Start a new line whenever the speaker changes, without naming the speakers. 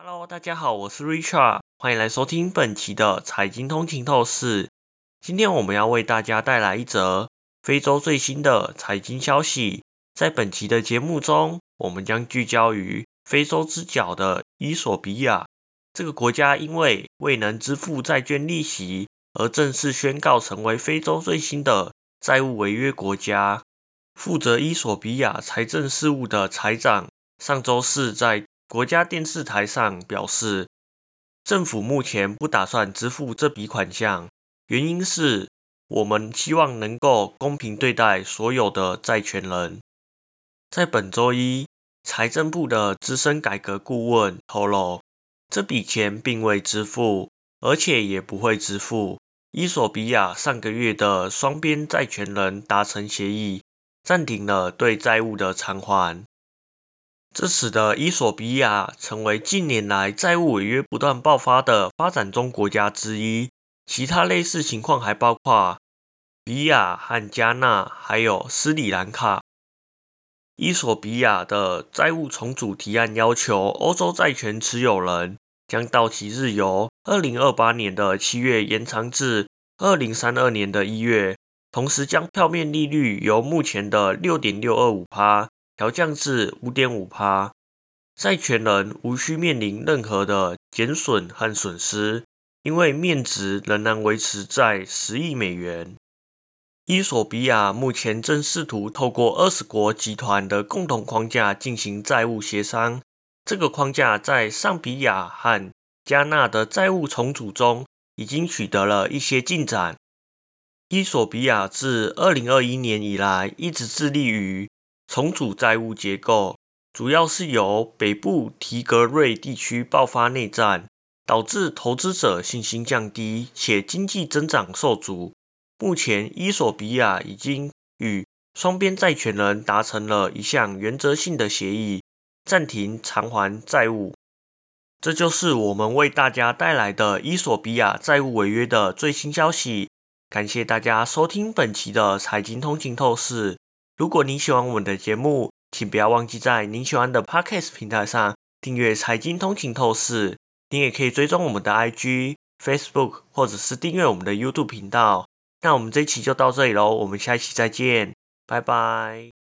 Hello，大家好，我是 Richard，欢迎来收听本期的财经通勤透视。今天我们要为大家带来一则非洲最新的财经消息。在本期的节目中，我们将聚焦于非洲之角的伊索比亚。这个国家因为未能支付债券利息，而正式宣告成为非洲最新的债务违约国家。负责伊索比亚财政事务的财长上周四在国家电视台上表示，政府目前不打算支付这笔款项，原因是我们希望能够公平对待所有的债权人。在本周一，财政部的资深改革顾问透露。这笔钱并未支付，而且也不会支付。伊索比亚上个月的双边债权人达成协议，暂停了对债务的偿还，这使得伊索比亚成为近年来债务违约不断爆发的发展中国家之一。其他类似情况还包括比亚和加纳，还有斯里兰卡。伊索比亚的债务重组提案要求欧洲债权持有人将到期日由二零二八年的七月延长至二零三二年的一月，同时将票面利率由目前的六点六二五帕调降至五点五帕，债权人无需面临任何的减损和损失，因为面值仍然维持在十亿美元。伊索比亚目前正试图透过二十国集团的共同框架进行债务协商。这个框架在上比亚和加纳的债务重组中已经取得了一些进展。伊索比亚自二零二一年以来一直致力于重组债务结构，主要是由北部提格瑞地区爆发内战，导致投资者信心降低，且经济增长受阻。目前，伊索比亚已经与双边债权人达成了一项原则性的协议，暂停偿还债务。这就是我们为大家带来的伊索比亚债务违约的最新消息。感谢大家收听本期的财经通勤透视。如果您喜欢我们的节目，请不要忘记在您喜欢的 Podcast 平台上订阅财经通勤透视。您也可以追踪我们的 IG、Facebook，或者是订阅我们的 YouTube 频道。那我们这一期就到这里喽，我们下一期再见，拜拜。